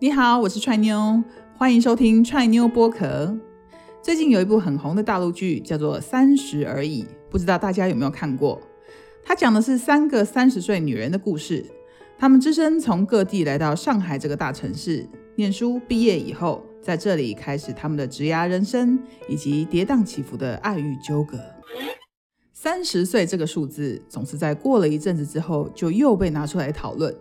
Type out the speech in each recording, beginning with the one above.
你好，我是踹妞，欢迎收听踹妞播客。最近有一部很红的大陆剧，叫做《三十而已》，不知道大家有没有看过？它讲的是三个三十岁女人的故事。她们只身从各地来到上海这个大城市念书，毕业以后，在这里开始他们的职涯人生以及跌宕起伏的爱欲纠葛。三十岁这个数字，总是在过了一阵子之后，就又被拿出来讨论。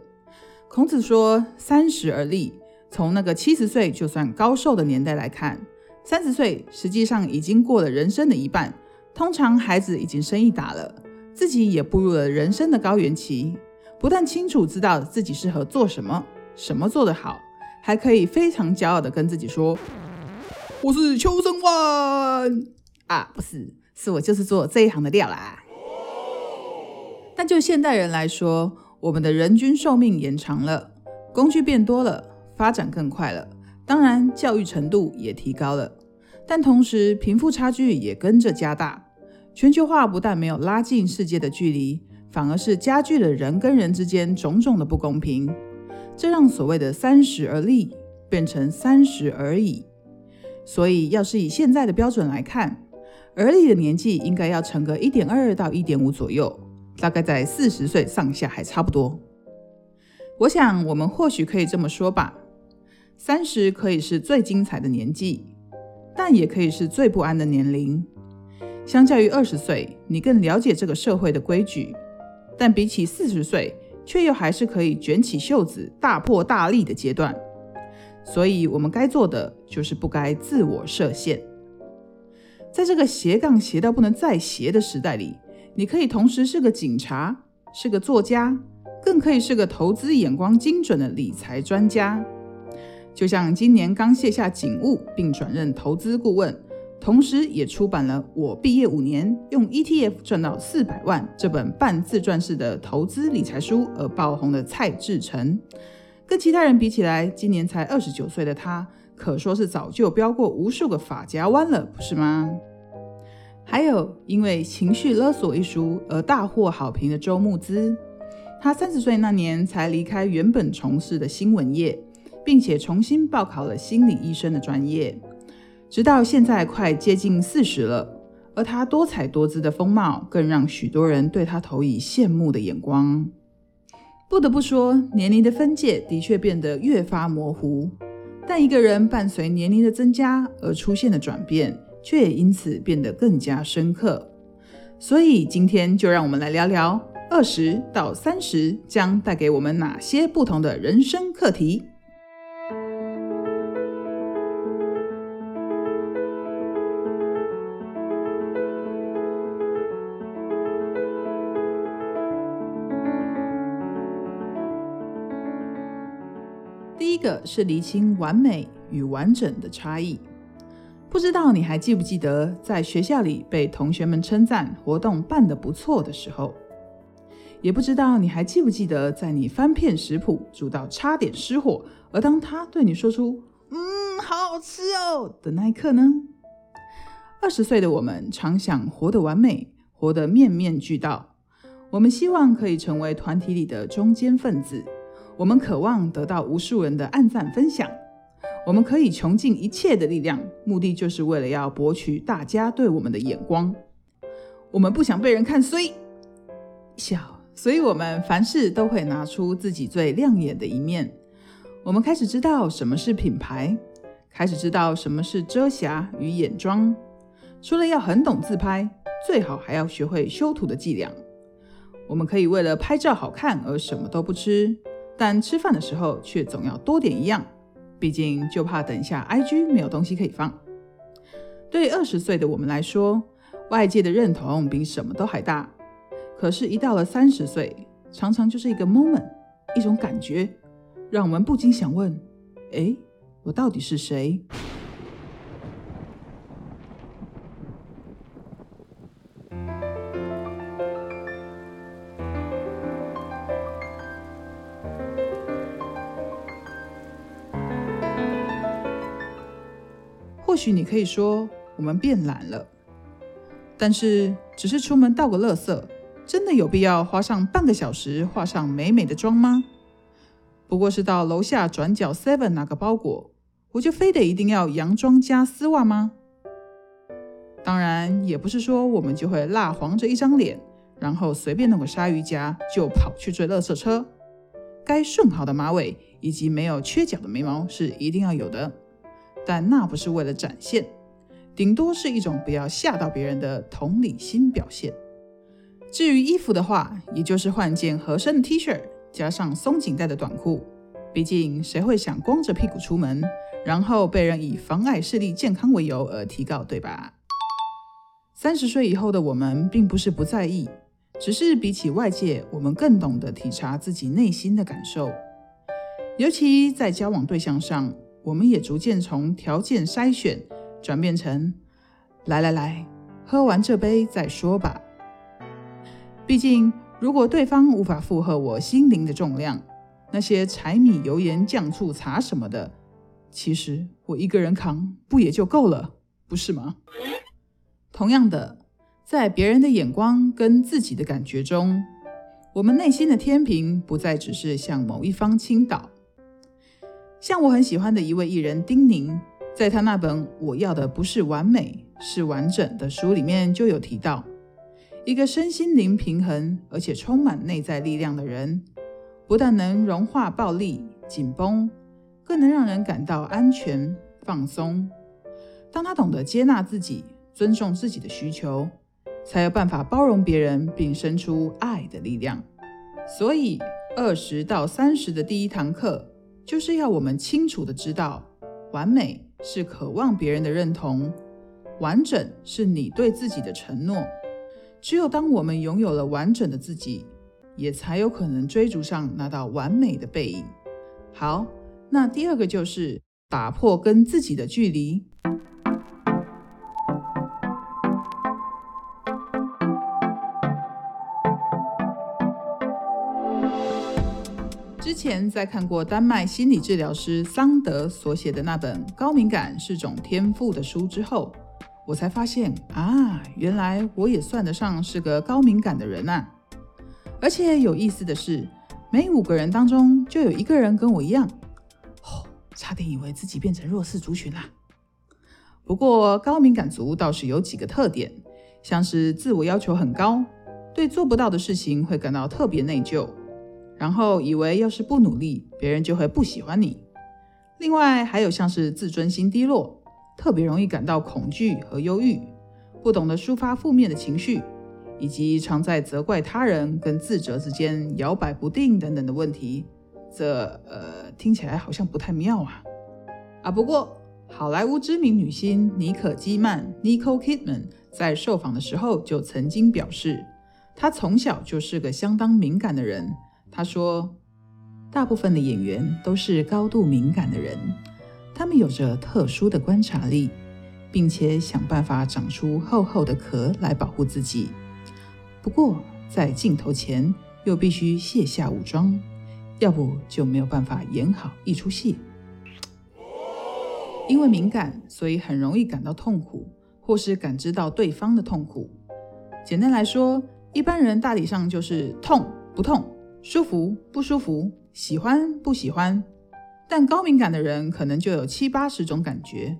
孔子说：“三十而立。”从那个七十岁就算高寿的年代来看，三十岁实际上已经过了人生的一半。通常孩子已经生意打了，自己也步入了人生的高原期，不但清楚知道自己适合做什么，什么做得好，还可以非常骄傲的跟自己说：“我是邱生万啊，不是，是我就是做这一行的料啦。”但就现代人来说，我们的人均寿命延长了，工具变多了。发展更快了，当然教育程度也提高了，但同时贫富差距也跟着加大。全球化不但没有拉近世界的距离，反而是加剧了人跟人之间种种的不公平。这让所谓的“三十而立”变成“三十而已”。所以，要是以现在的标准来看，而立的年纪应该要乘个一点二到一点五左右，大概在四十岁上下还差不多。我想，我们或许可以这么说吧。三十可以是最精彩的年纪，但也可以是最不安的年龄。相较于二十岁，你更了解这个社会的规矩；但比起四十岁，却又还是可以卷起袖子大破大立的阶段。所以，我们该做的就是不该自我设限。在这个斜杠斜到不能再斜的时代里，你可以同时是个警察，是个作家，更可以是个投资眼光精准的理财专家。就像今年刚卸下警务，并转任投资顾问，同时也出版了《我毕业五年用 ETF 赚到四百万》这本半自传式的投资理财书而爆红的蔡志成，跟其他人比起来，今年才二十九岁的他，可说是早就飙过无数个法家湾了，不是吗？还有因为《情绪勒索》一书而大获好评的周慕姿，他三十岁那年才离开原本从事的新闻业。并且重新报考了心理医生的专业，直到现在快接近四十了。而他多彩多姿的风貌，更让许多人对他投以羡慕的眼光。不得不说，年龄的分界的确变得越发模糊，但一个人伴随年龄的增加而出现的转变，却也因此变得更加深刻。所以今天就让我们来聊聊二十到三十将带给我们哪些不同的人生课题。一个是厘清完美与完整的差异。不知道你还记不记得，在学校里被同学们称赞活动办得不错的时候，也不知道你还记不记得，在你翻片食谱煮到差点失火，而当他对你说出“嗯，好好吃哦”的那一刻呢？二十岁的我们常想活得完美，活得面面俱到，我们希望可以成为团体里的中间分子。我们渴望得到无数人的按赞分享，我们可以穷尽一切的力量，目的就是为了要博取大家对我们的眼光。我们不想被人看衰小，所以我们凡事都会拿出自己最亮眼的一面。我们开始知道什么是品牌，开始知道什么是遮瑕与眼妆。除了要很懂自拍，最好还要学会修图的伎俩。我们可以为了拍照好看而什么都不吃。但吃饭的时候却总要多点一样，毕竟就怕等一下 IG 没有东西可以放。对二十岁的我们来说，外界的认同比什么都还大。可是，一到了三十岁，常常就是一个 moment，一种感觉，让我们不禁想问：哎，我到底是谁？许你可以说我们变懒了，但是只是出门倒个垃圾，真的有必要花上半个小时化上美美的妆吗？不过是到楼下转角 Seven 拿个包裹，我就非得一定要洋装加丝袜吗？当然，也不是说我们就会蜡黄着一张脸，然后随便弄个鲨鱼夹就跑去追垃圾车。该顺好的马尾以及没有缺角的眉毛是一定要有的，但那不是为了展现，顶多是一种不要吓到别人的同理心表现。至于衣服的话，也就是换件合身的 T 恤，加上松紧带的短裤。毕竟谁会想光着屁股出门，然后被人以妨碍视力健康为由而提告，对吧？三十岁以后的我们，并不是不在意，只是比起外界，我们更懂得体察自己内心的感受。尤其在交往对象上，我们也逐渐从条件筛选转变成来来来，喝完这杯再说吧。毕竟，如果对方无法负荷我心灵的重量，那些柴米油盐酱醋茶什么的，其实我一个人扛不也就够了，不是吗？同样的，在别人的眼光跟自己的感觉中，我们内心的天平不再只是向某一方倾倒。像我很喜欢的一位艺人丁宁，在他那本《我要的不是完美，是完整》的书里面就有提到。一个身心灵平衡，而且充满内在力量的人，不但能融化暴力、紧绷，更能让人感到安全、放松。当他懂得接纳自己、尊重自己的需求，才有办法包容别人，并生出爱的力量。所以，二十到三十的第一堂课，就是要我们清楚的知道，完美是渴望别人的认同，完整是你对自己的承诺。只有当我们拥有了完整的自己，也才有可能追逐上那道完美的背影。好，那第二个就是打破跟自己的距离。前在看过丹麦心理治疗师桑德所写的那本《高敏感是种天赋》的书之后。我才发现啊，原来我也算得上是个高敏感的人呐！而且有意思的是，每五个人当中就有一个人跟我一样，哦，差点以为自己变成弱势族群啦。不过高敏感族倒是有几个特点，像是自我要求很高，对做不到的事情会感到特别内疚，然后以为要是不努力，别人就会不喜欢你。另外还有像是自尊心低落。特别容易感到恐惧和忧郁，不懂得抒发负面的情绪，以及常在责怪他人跟自责之间摇摆不定等等的问题，这呃听起来好像不太妙啊啊！不过好莱坞知名女星妮可基曼 （Nicole Kidman） 在受访的时候就曾经表示，她从小就是个相当敏感的人。他说，大部分的演员都是高度敏感的人。他们有着特殊的观察力，并且想办法长出厚厚的壳来保护自己。不过，在镜头前又必须卸下武装，要不就没有办法演好一出戏。因为敏感，所以很容易感到痛苦，或是感知到对方的痛苦。简单来说，一般人大体上就是痛不痛、舒服不舒服、喜欢不喜欢。但高敏感的人可能就有七八十种感觉。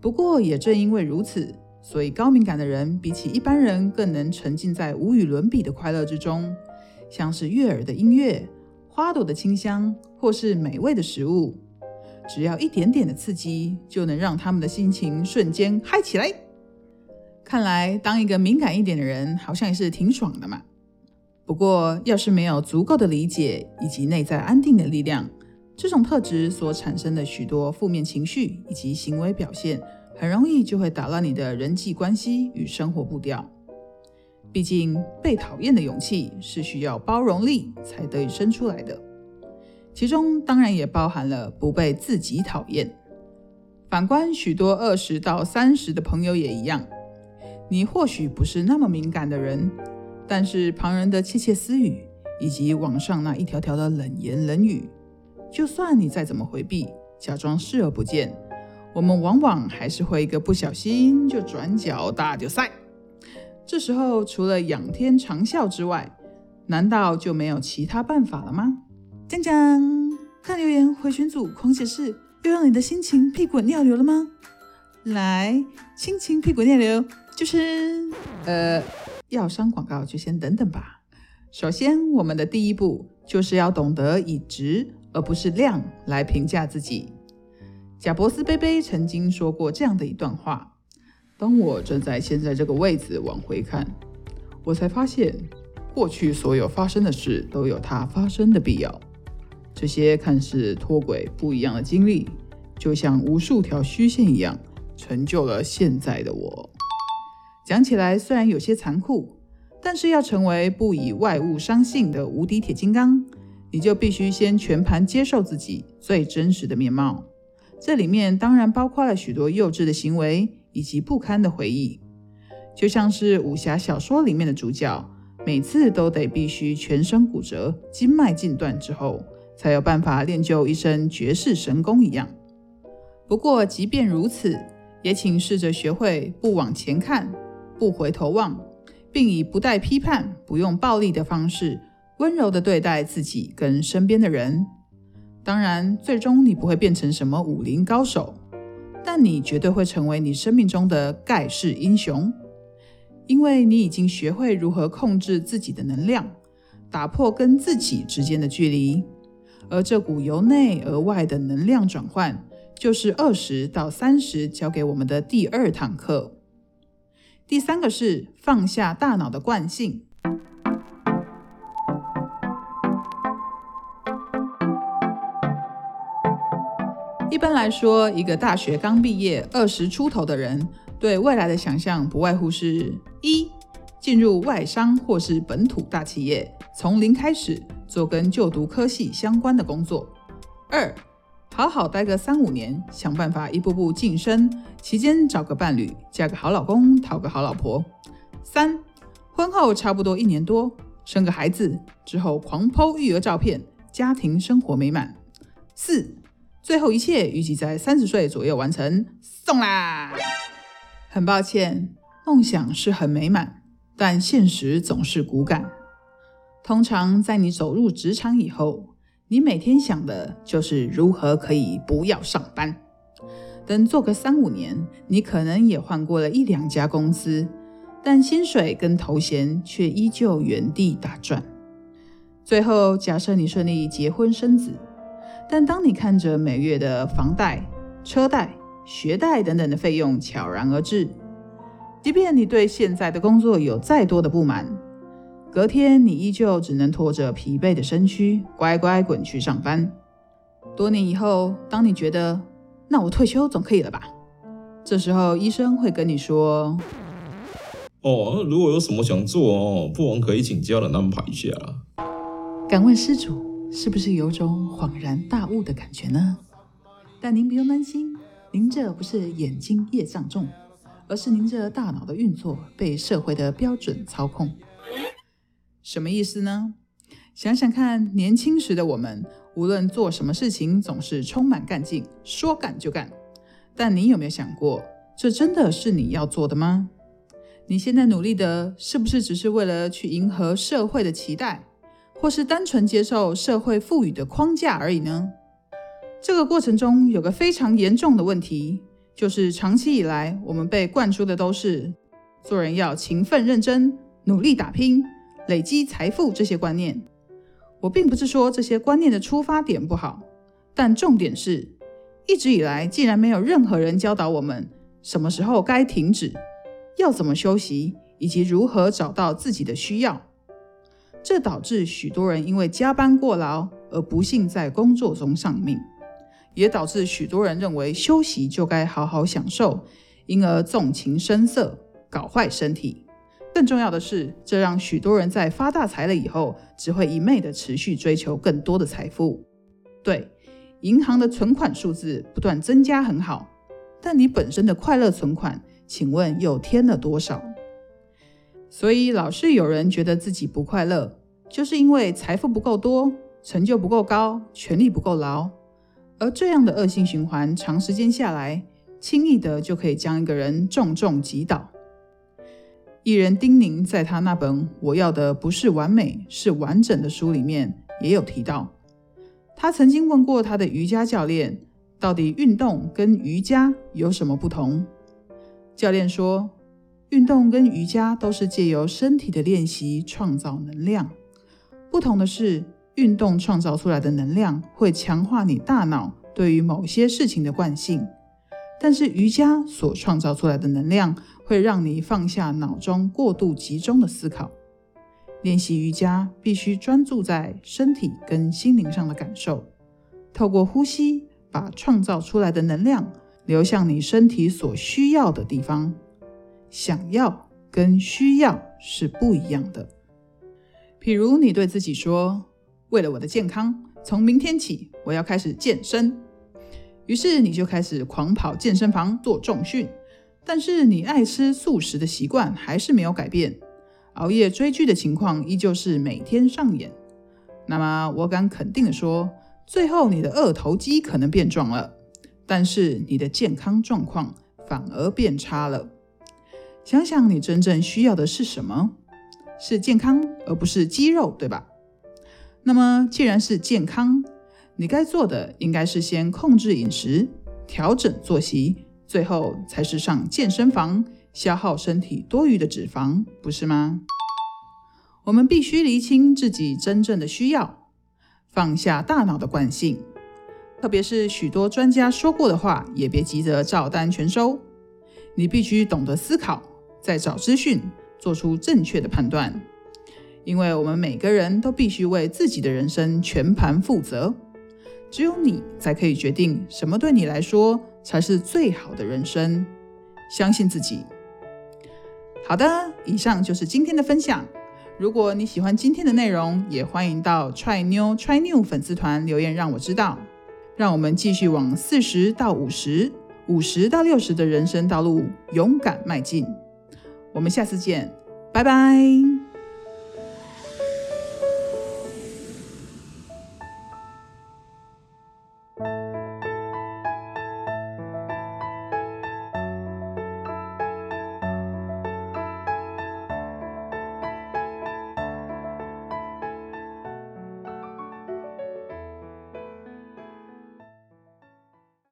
不过也正因为如此，所以高敏感的人比起一般人更能沉浸在无与伦比的快乐之中，像是悦耳的音乐、花朵的清香，或是美味的食物，只要一点点的刺激，就能让他们的心情瞬间嗨起来。看来当一个敏感一点的人，好像也是挺爽的嘛。不过要是没有足够的理解以及内在安定的力量，这种特质所产生的许多负面情绪以及行为表现，很容易就会打乱你的人际关系与生活步调。毕竟，被讨厌的勇气是需要包容力才得以生出来的，其中当然也包含了不被自己讨厌。反观许多二十到三十的朋友也一样，你或许不是那么敏感的人，但是旁人的窃窃私语以及网上那一条条的冷言冷语。就算你再怎么回避，假装视而不见，我们往往还是会一个不小心就转角大丢赛。这时候除了仰天长啸之外，难道就没有其他办法了吗？讲讲，看留言回群组狂解释，又让你的心情屁滚尿流了吗？来，心情屁滚尿流就是呃，药商广告就先等等吧。首先，我们的第一步就是要懂得以值而不是量来评价自己。贾伯斯贝贝曾经说过这样的一段话：当我站在现在这个位置往回看，我才发现过去所有发生的事都有它发生的必要。这些看似脱轨不一样的经历，就像无数条虚线一样，成就了现在的我。讲起来虽然有些残酷。但是要成为不以外物伤性的无敌铁金刚，你就必须先全盘接受自己最真实的面貌。这里面当然包括了许多幼稚的行为以及不堪的回忆，就像是武侠小说里面的主角，每次都得必须全身骨折、筋脉尽断之后，才有办法练就一身绝世神功一样。不过，即便如此，也请试着学会不往前看，不回头望。并以不带批判、不用暴力的方式，温柔的对待自己跟身边的人。当然，最终你不会变成什么武林高手，但你绝对会成为你生命中的盖世英雄，因为你已经学会如何控制自己的能量，打破跟自己之间的距离。而这股由内而外的能量转换，就是二十到三十教给我们的第二堂课。第三个是放下大脑的惯性。一般来说，一个大学刚毕业、二十出头的人，对未来的想象不外乎是：一、进入外商或是本土大企业，从零开始做跟就读科系相关的工作；二、好好待个三五年，想办法一步步晋升，期间找个伴侣，嫁个好老公，讨个好老婆。三，婚后差不多一年多，生个孩子之后狂剖育儿照片，家庭生活美满。四，最后一切预计在三十岁左右完成，送啦。很抱歉，梦想是很美满，但现实总是骨感。通常在你走入职场以后。你每天想的就是如何可以不要上班。等做个三五年，你可能也换过了一两家公司，但薪水跟头衔却依旧原地打转。最后，假设你顺利结婚生子，但当你看着每月的房贷、车贷、学贷等等的费用悄然而至，即便你对现在的工作有再多的不满，隔天，你依旧只能拖着疲惫的身躯，乖乖滚去上班。多年以后，当你觉得那我退休总可以了吧？这时候，医生会跟你说：“哦，如果有什么想做哦，不妨可以请家人安排一下。”敢问施主，是不是有种恍然大悟的感觉呢？但您不用担心，您这不是眼睛业障重，而是您这大脑的运作被社会的标准操控。什么意思呢？想想看，年轻时的我们，无论做什么事情，总是充满干劲，说干就干。但你有没有想过，这真的是你要做的吗？你现在努力的，是不是只是为了去迎合社会的期待，或是单纯接受社会赋予的框架而已呢？这个过程中有个非常严重的问题，就是长期以来，我们被灌输的都是做人要勤奋认真，努力打拼。累积财富这些观念，我并不是说这些观念的出发点不好，但重点是，一直以来竟然没有任何人教导我们什么时候该停止，要怎么休息，以及如何找到自己的需要。这导致许多人因为加班过劳而不幸在工作中丧命，也导致许多人认为休息就该好好享受，因而纵情声色，搞坏身体。更重要的是，这让许多人在发大财了以后，只会一昧的持续追求更多的财富。对，银行的存款数字不断增加很好，但你本身的快乐存款，请问又添了多少？所以老是有人觉得自己不快乐，就是因为财富不够多，成就不够高，权力不够牢。而这样的恶性循环，长时间下来，轻易的就可以将一个人重重击倒。艺人丁宁在他那本《我要的不是完美，是完整的》书里面也有提到，他曾经问过他的瑜伽教练，到底运动跟瑜伽有什么不同？教练说，运动跟瑜伽都是借由身体的练习创造能量，不同的是，运动创造出来的能量会强化你大脑对于某些事情的惯性，但是瑜伽所创造出来的能量会让你放下脑中过度集中的思考。练习瑜伽必须专注在身体跟心灵上的感受，透过呼吸把创造出来的能量流向你身体所需要的地方。想要跟需要是不一样的。譬如你对自己说：“为了我的健康，从明天起我要开始健身。”于是你就开始狂跑健身房做重训，但是你爱吃素食的习惯还是没有改变。熬夜追剧的情况依旧是每天上演，那么我敢肯定的说，最后你的二头肌可能变壮了，但是你的健康状况反而变差了。想想你真正需要的是什么？是健康，而不是肌肉，对吧？那么既然是健康，你该做的应该是先控制饮食，调整作息，最后才是上健身房。消耗身体多余的脂肪，不是吗？我们必须厘清自己真正的需要，放下大脑的惯性。特别是许多专家说过的话，也别急着照单全收。你必须懂得思考，再找资讯，做出正确的判断。因为我们每个人都必须为自己的人生全盘负责，只有你才可以决定什么对你来说才是最好的人生。相信自己。好的，以上就是今天的分享。如果你喜欢今天的内容，也欢迎到 Try New Try New 粉丝团留言让我知道。让我们继续往四十到五十、五十到六十的人生道路勇敢迈进。我们下次见，拜拜。